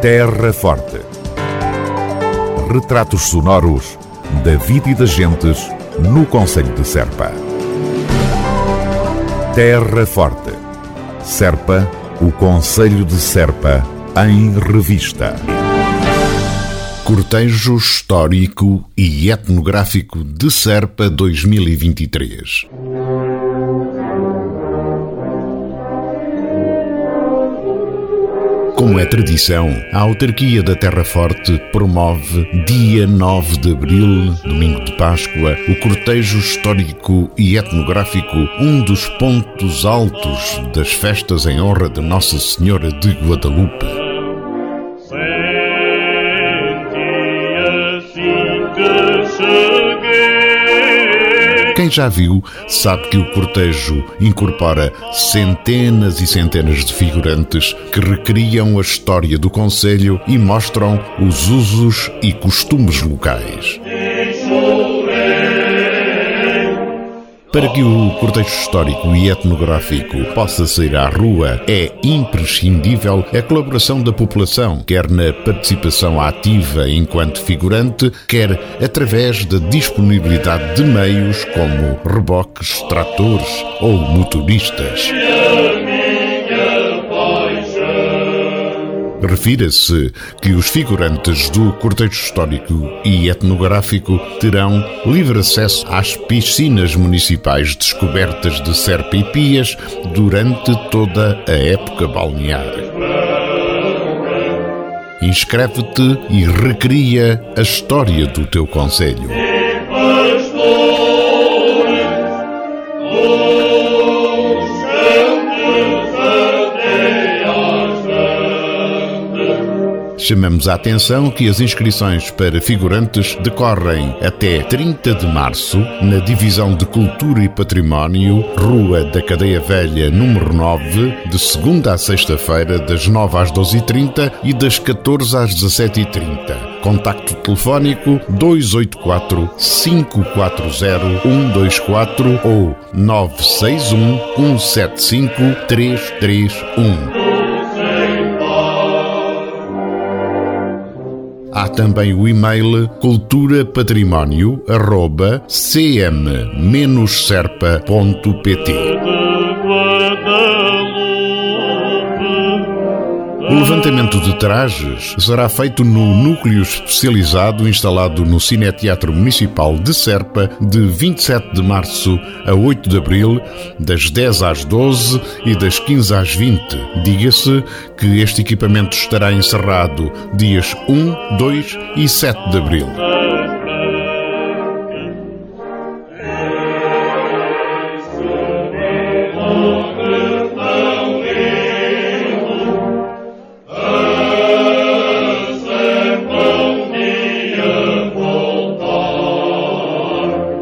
Terra Forte. Retratos sonoros da vida e das gentes no Conselho de Serpa. Terra Forte. Serpa, o Conselho de Serpa, em revista. Cortejo Histórico e Etnográfico de Serpa 2023. Como é tradição, a autarquia da Terra Forte promove, dia 9 de abril, domingo de Páscoa, o cortejo histórico e etnográfico, um dos pontos altos das festas em honra de Nossa Senhora de Guadalupe. Quem já viu sabe que o cortejo incorpora centenas e centenas de figurantes que recriam a história do Conselho e mostram os usos e costumes locais. Para que o cortejo histórico e etnográfico possa sair à rua, é imprescindível a colaboração da população, quer na participação ativa enquanto figurante, quer através da disponibilidade de meios como reboques, tratores ou motoristas. Refira-se que os figurantes do cortejo histórico e etnográfico terão livre acesso às piscinas municipais descobertas de Serpa e Pias durante toda a época balnear. Inscreve-te e recria a história do teu conselho. Chamamos a atenção que as inscrições para figurantes decorrem até 30 de março na Divisão de Cultura e Património, Rua da Cadeia Velha, número 9, de segunda a sexta-feira, das 9 às 12h30 e das 14 às 17h30. Contacto telefónico 284 540 124 ou 961 175 331. Também o e-mail culturapatrimónio.cm-serpa.pt. O levantamento de trajes será feito no núcleo especializado instalado no Cineteatro Municipal de Serpa de 27 de março a 8 de abril, das 10 às 12 e das 15 às 20. Diga-se que este equipamento estará encerrado dias 1, 2 e 7 de abril.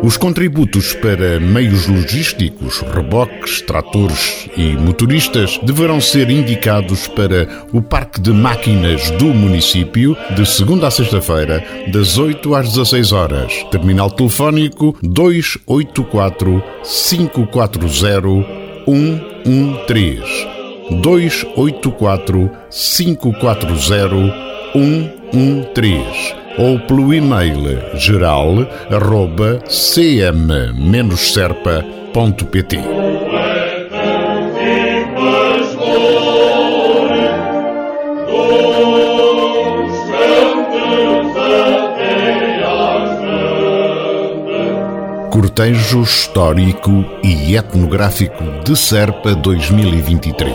Os contributos para meios logísticos, reboques, tratores e motoristas deverão ser indicados para o Parque de Máquinas do município de segunda a sexta-feira, das 8 às 16 horas. Terminal telefónico 284 540 113. 284 540 113 ou pelo e-mail geral@cm-serpa.pt. Cortejo Histórico e Etnográfico de Serpa 2023.